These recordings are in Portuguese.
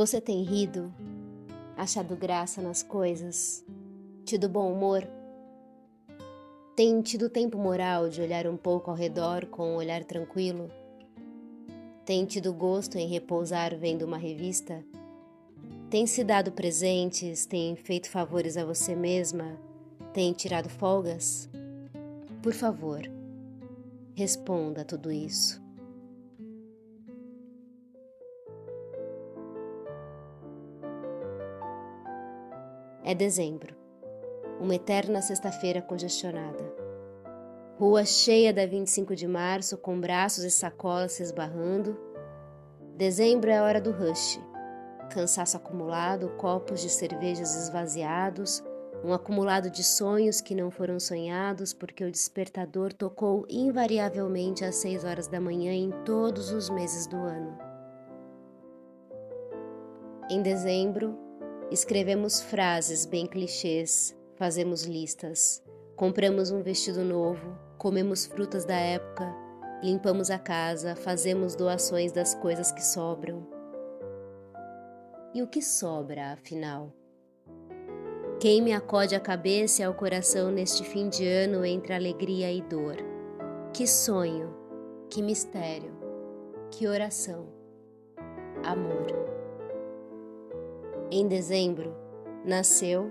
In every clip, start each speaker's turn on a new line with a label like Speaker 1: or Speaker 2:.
Speaker 1: Você tem rido, achado graça nas coisas, tido bom humor? Tem tido tempo moral de olhar um pouco ao redor com um olhar tranquilo? Tem tido gosto em repousar vendo uma revista? Tem se dado presentes? Tem feito favores a você mesma? Tem tirado folgas? Por favor, responda a tudo isso. É dezembro, uma eterna sexta-feira congestionada. Rua cheia da 25 de março, com braços e sacolas se esbarrando. Dezembro é a hora do rush. Cansaço acumulado, copos de cervejas esvaziados, um acumulado de sonhos que não foram sonhados porque o despertador tocou invariavelmente às seis horas da manhã em todos os meses do ano. Em dezembro, Escrevemos frases bem clichês, fazemos listas, compramos um vestido novo, comemos frutas da época, limpamos a casa, fazemos doações das coisas que sobram. E o que sobra, afinal? Quem me acode a cabeça e ao coração neste fim de ano entre alegria e dor? Que sonho, que mistério, que oração, amor. Em dezembro, nasceu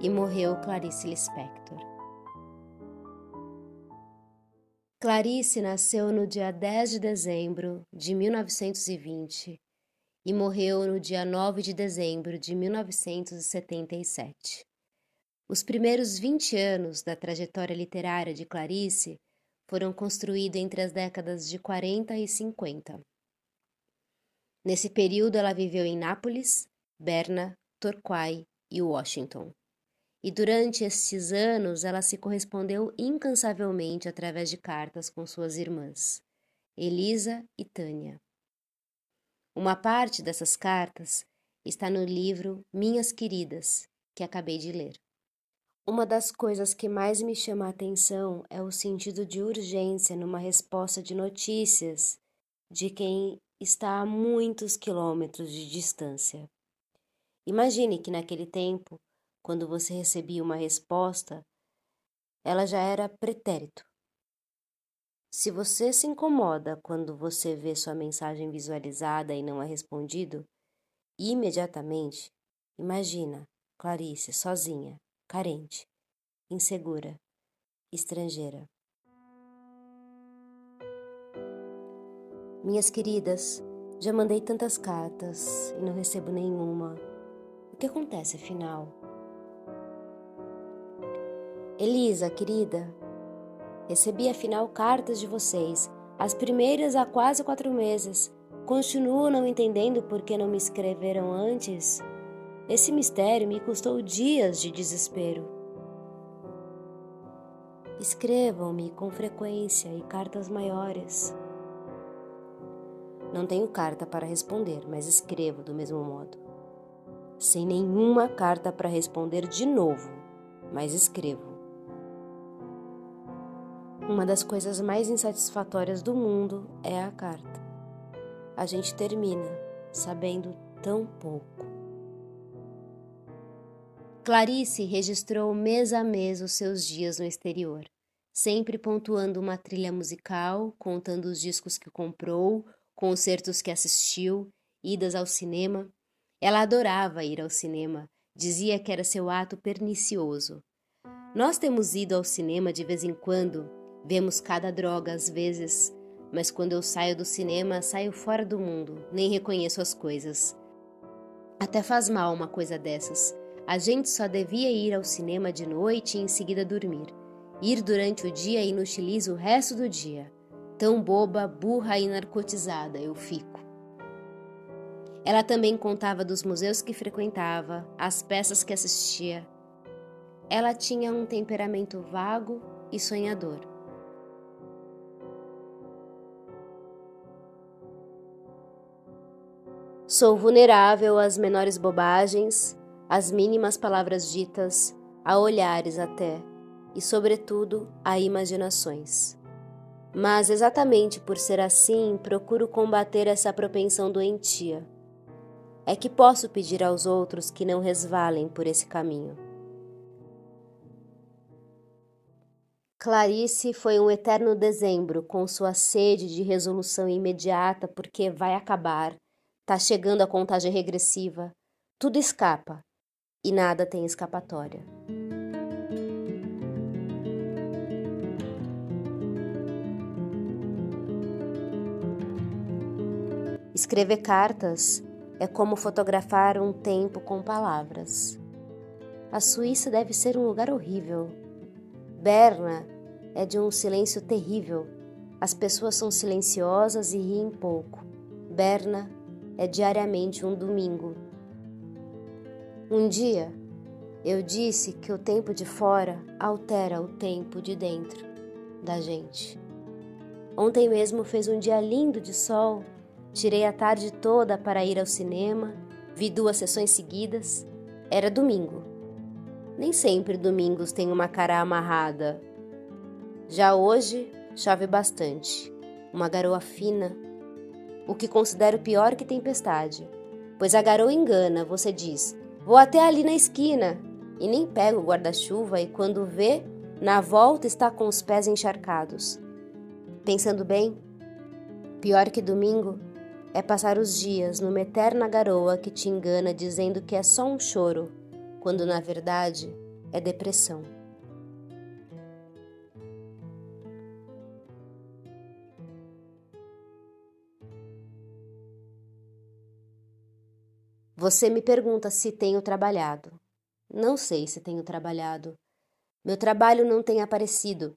Speaker 1: e morreu Clarice Lispector. Clarice nasceu no dia 10 de dezembro de 1920 e morreu no dia 9 de dezembro de 1977. Os primeiros 20 anos da trajetória literária de Clarice foram construídos entre as décadas de 40 e 50. Nesse período, ela viveu em Nápoles, Berna, Torquay e Washington. E durante esses anos ela se correspondeu incansavelmente através de cartas com suas irmãs, Elisa e Tânia. Uma parte dessas cartas está no livro Minhas Queridas, que acabei de ler. Uma das coisas que mais me chama a atenção é o sentido de urgência numa resposta de notícias de quem está a muitos quilômetros de distância. Imagine que naquele tempo, quando você recebia uma resposta, ela já era pretérito. Se você se incomoda quando você vê sua mensagem visualizada e não é respondido, imediatamente imagina Clarice sozinha, carente, insegura, estrangeira. Minhas queridas, já mandei tantas cartas e não recebo nenhuma que acontece afinal? Elisa, querida, recebi afinal cartas de vocês, as primeiras há quase quatro meses. Continuo não entendendo por que não me escreveram antes. Esse mistério me custou dias de desespero. Escrevam-me com frequência e cartas maiores. Não tenho carta para responder, mas escrevo do mesmo modo sem nenhuma carta para responder de novo, mas escrevo. Uma das coisas mais insatisfatórias do mundo é a carta. A gente termina sabendo tão pouco. Clarice registrou mês a mês os seus dias no exterior, sempre pontuando uma trilha musical, contando os discos que comprou, concertos que assistiu, idas ao cinema ela adorava ir ao cinema, dizia que era seu ato pernicioso. Nós temos ido ao cinema de vez em quando, vemos cada droga às vezes, mas quando eu saio do cinema, saio fora do mundo, nem reconheço as coisas. Até faz mal uma coisa dessas. A gente só devia ir ao cinema de noite e em seguida dormir. Ir durante o dia inutiliza o resto do dia. Tão boba, burra e narcotizada eu fico. Ela também contava dos museus que frequentava, as peças que assistia. Ela tinha um temperamento vago e sonhador. Sou vulnerável às menores bobagens, às mínimas palavras ditas, a olhares até, e, sobretudo, a imaginações. Mas, exatamente por ser assim, procuro combater essa propensão doentia. É que posso pedir aos outros que não resvalem por esse caminho. Clarice foi um eterno dezembro com sua sede de resolução imediata porque vai acabar, tá chegando a contagem regressiva, tudo escapa e nada tem escapatória. Escrever cartas é como fotografar um tempo com palavras. A Suíça deve ser um lugar horrível. Berna é de um silêncio terrível. As pessoas são silenciosas e riem pouco. Berna é diariamente um domingo. Um dia eu disse que o tempo de fora altera o tempo de dentro da gente. Ontem mesmo fez um dia lindo de sol Tirei a tarde toda para ir ao cinema, vi duas sessões seguidas. Era domingo. Nem sempre domingos têm uma cara amarrada. Já hoje chove bastante, uma garoa fina, o que considero pior que tempestade, pois a garoa engana, você diz: "Vou até ali na esquina" e nem pega o guarda-chuva e quando vê, na volta está com os pés encharcados. Pensando bem, pior que domingo é passar os dias numa eterna garoa que te engana dizendo que é só um choro, quando na verdade é depressão. Você me pergunta se tenho trabalhado. Não sei se tenho trabalhado. Meu trabalho não tem aparecido.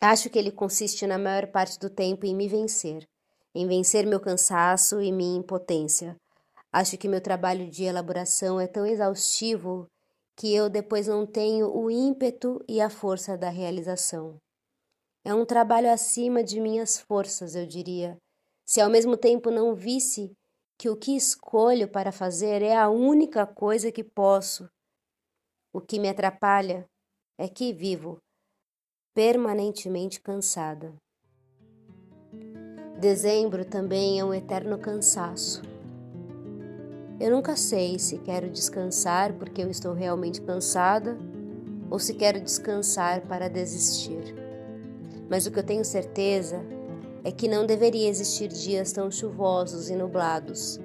Speaker 1: Acho que ele consiste na maior parte do tempo em me vencer em vencer meu cansaço e minha impotência. Acho que meu trabalho de elaboração é tão exaustivo que eu depois não tenho o ímpeto e a força da realização. É um trabalho acima de minhas forças, eu diria, se ao mesmo tempo não visse que o que escolho para fazer é a única coisa que posso. O que me atrapalha é que vivo permanentemente cansada. Dezembro também é um eterno cansaço. Eu nunca sei se quero descansar porque eu estou realmente cansada ou se quero descansar para desistir. Mas o que eu tenho certeza é que não deveria existir dias tão chuvosos e nublados.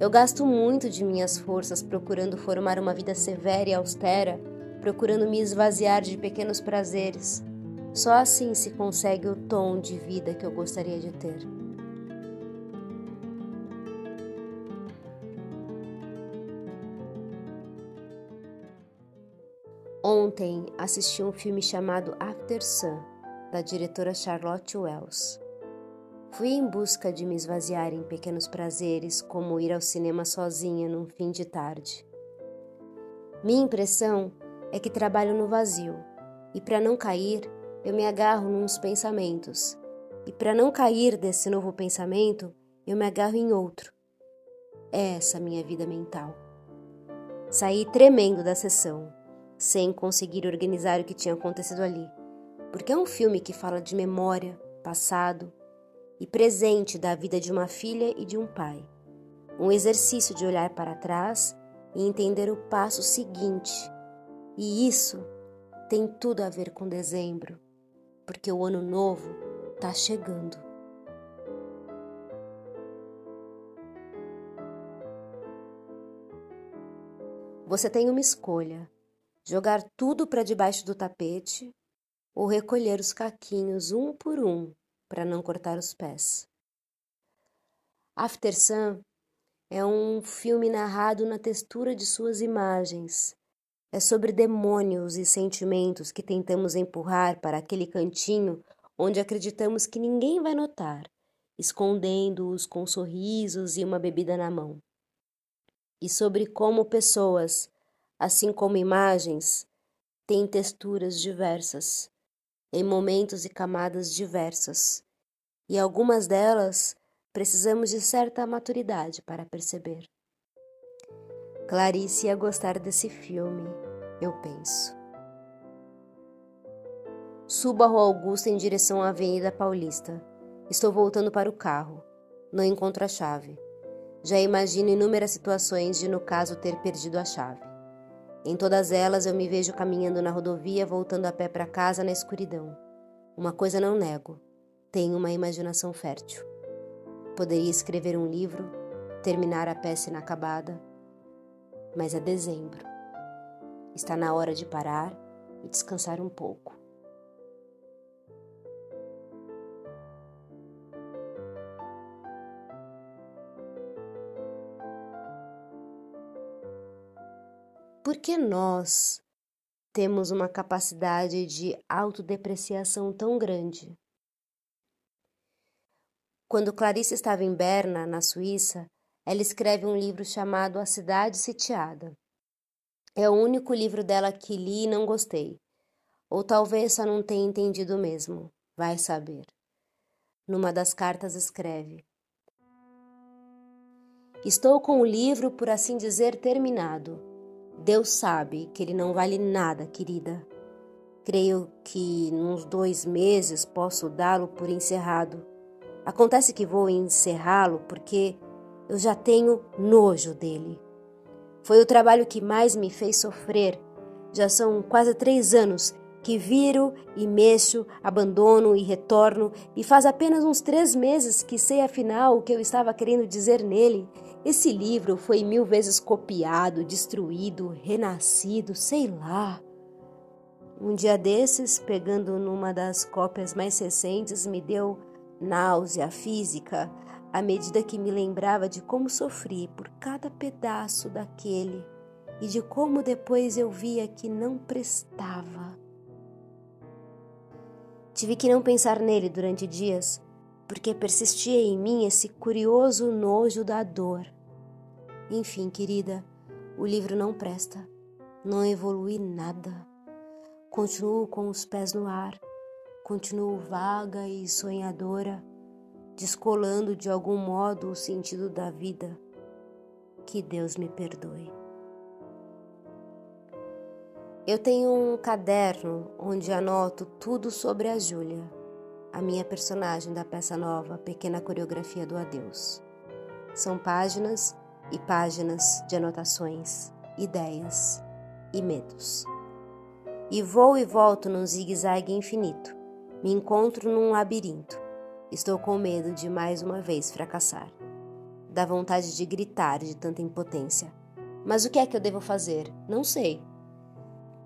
Speaker 1: Eu gasto muito de minhas forças procurando formar uma vida severa e austera, procurando me esvaziar de pequenos prazeres só assim se consegue o tom de vida que eu gostaria de ter. Ontem assisti um filme chamado After Sun, da diretora Charlotte Wells. Fui em busca de me esvaziar em pequenos prazeres, como ir ao cinema sozinha num fim de tarde. Minha impressão é que trabalho no vazio, e para não cair, eu me agarro nos pensamentos. E para não cair desse novo pensamento, eu me agarro em outro. É essa minha vida mental. Saí tremendo da sessão, sem conseguir organizar o que tinha acontecido ali, porque é um filme que fala de memória, passado e presente da vida de uma filha e de um pai. Um exercício de olhar para trás e entender o passo seguinte. E isso tem tudo a ver com dezembro porque o ano novo está chegando. Você tem uma escolha: jogar tudo para debaixo do tapete ou recolher os caquinhos um por um para não cortar os pés. After Sun é um filme narrado na textura de suas imagens, é sobre demônios e sentimentos que tentamos empurrar para aquele cantinho onde acreditamos que ninguém vai notar, escondendo-os com sorrisos e uma bebida na mão. E sobre como pessoas, assim como imagens, têm texturas diversas, em momentos e camadas diversas, e algumas delas precisamos de certa maturidade para perceber. Clarice ia gostar desse filme, eu penso. Subo a Rua Augusta em direção à Avenida Paulista. Estou voltando para o carro. Não encontro a chave. Já imagino inúmeras situações de, no caso, ter perdido a chave. Em todas elas eu me vejo caminhando na rodovia, voltando a pé para casa na escuridão. Uma coisa não nego: tenho uma imaginação fértil. Poderia escrever um livro, terminar a peça inacabada, mas é dezembro. Está na hora de parar e descansar um pouco. Por que nós temos uma capacidade de autodepreciação tão grande? Quando Clarice estava em Berna, na Suíça, ela escreve um livro chamado A Cidade Sitiada. É o único livro dela que li e não gostei. Ou talvez só não tenha entendido mesmo. Vai saber. Numa das cartas escreve: Estou com o livro, por assim dizer, terminado. Deus sabe que ele não vale nada, querida. Creio que nos dois meses posso dá-lo por encerrado. Acontece que vou encerrá-lo porque eu já tenho nojo dele. Foi o trabalho que mais me fez sofrer. Já são quase três anos que viro e mexo, abandono e retorno, e faz apenas uns três meses que sei afinal o que eu estava querendo dizer nele. Esse livro foi mil vezes copiado, destruído, renascido, sei lá. Um dia desses, pegando numa das cópias mais recentes, me deu náusea física à medida que me lembrava de como sofri por cada pedaço daquele e de como depois eu via que não prestava. Tive que não pensar nele durante dias, porque persistia em mim esse curioso nojo da dor. Enfim, querida, o livro não presta, não evolui nada. Continuo com os pés no ar, continuo vaga e sonhadora descolando de algum modo o sentido da vida. Que Deus me perdoe. Eu tenho um caderno onde anoto tudo sobre a Júlia, a minha personagem da peça nova Pequena Coreografia do Adeus. São páginas e páginas de anotações, ideias e medos. E vou e volto num zigue-zague infinito. Me encontro num labirinto Estou com medo de mais uma vez fracassar. Dá vontade de gritar de tanta impotência. Mas o que é que eu devo fazer? Não sei.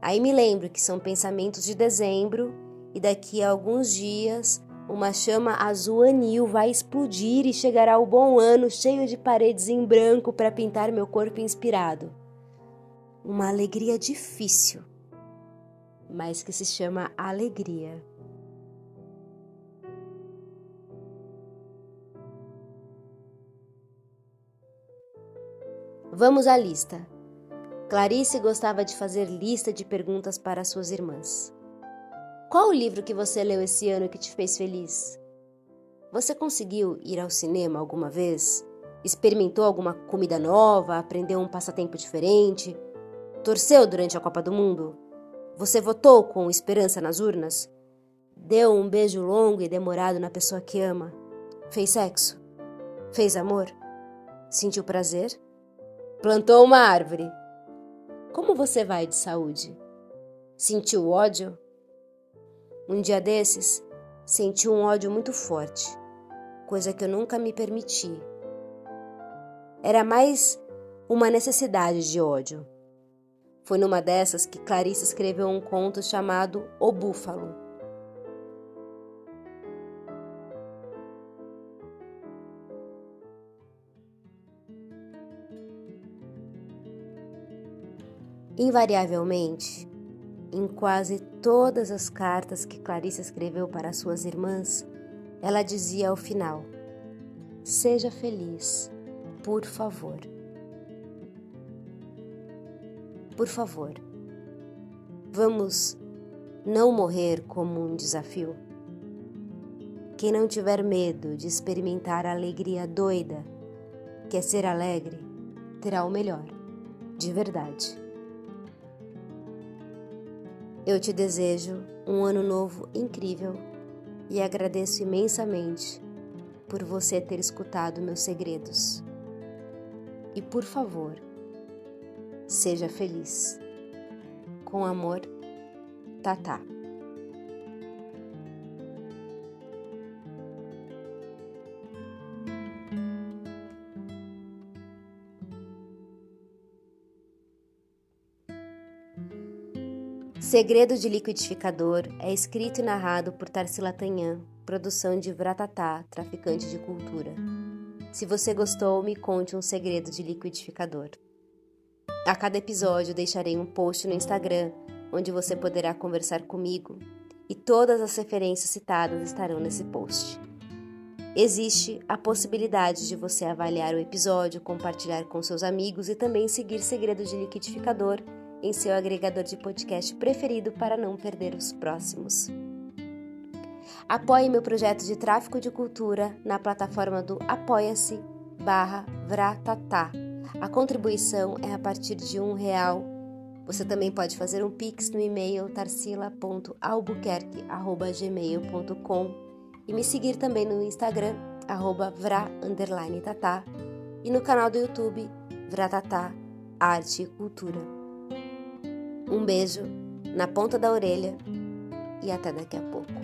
Speaker 1: Aí me lembro que são pensamentos de dezembro e daqui a alguns dias uma chama azul anil vai explodir e chegará o bom ano cheio de paredes em branco para pintar meu corpo inspirado. Uma alegria difícil, mas que se chama alegria. Vamos à lista. Clarice gostava de fazer lista de perguntas para suas irmãs. Qual o livro que você leu esse ano que te fez feliz? Você conseguiu ir ao cinema alguma vez? Experimentou alguma comida nova? Aprendeu um passatempo diferente? Torceu durante a Copa do Mundo? Você votou com esperança nas urnas? Deu um beijo longo e demorado na pessoa que ama? Fez sexo? Fez amor? Sentiu prazer? Plantou uma árvore. Como você vai de saúde? Sentiu ódio? Um dia desses, senti um ódio muito forte, coisa que eu nunca me permiti. Era mais uma necessidade de ódio. Foi numa dessas que Clarice escreveu um conto chamado O Búfalo. Invariavelmente, em quase todas as cartas que Clarice escreveu para suas irmãs, ela dizia ao final: Seja feliz, por favor. Por favor, vamos não morrer como um desafio? Quem não tiver medo de experimentar a alegria doida, que é ser alegre, terá o melhor, de verdade. Eu te desejo um ano novo incrível e agradeço imensamente por você ter escutado meus segredos. e, por favor, seja feliz. Com amor, Tatá. Segredo de Liquidificador é escrito e narrado por Tarsila Tanhan, produção de Vratatá, traficante de cultura. Se você gostou, me conte um segredo de liquidificador. A cada episódio deixarei um post no Instagram, onde você poderá conversar comigo, e todas as referências citadas estarão nesse post. Existe a possibilidade de você avaliar o episódio, compartilhar com seus amigos e também seguir Segredo de Liquidificador em seu agregador de podcast preferido para não perder os próximos. Apoie meu projeto de tráfico de cultura na plataforma do Apoia-se barra Vratatá. A contribuição é a partir de um real. Você também pode fazer um pix no e-mail tarsila.albuquerque.gmail.com e me seguir também no Instagram, arroba e no canal do YouTube Vratatá Arte e Cultura. Um beijo na ponta da orelha e até daqui a pouco.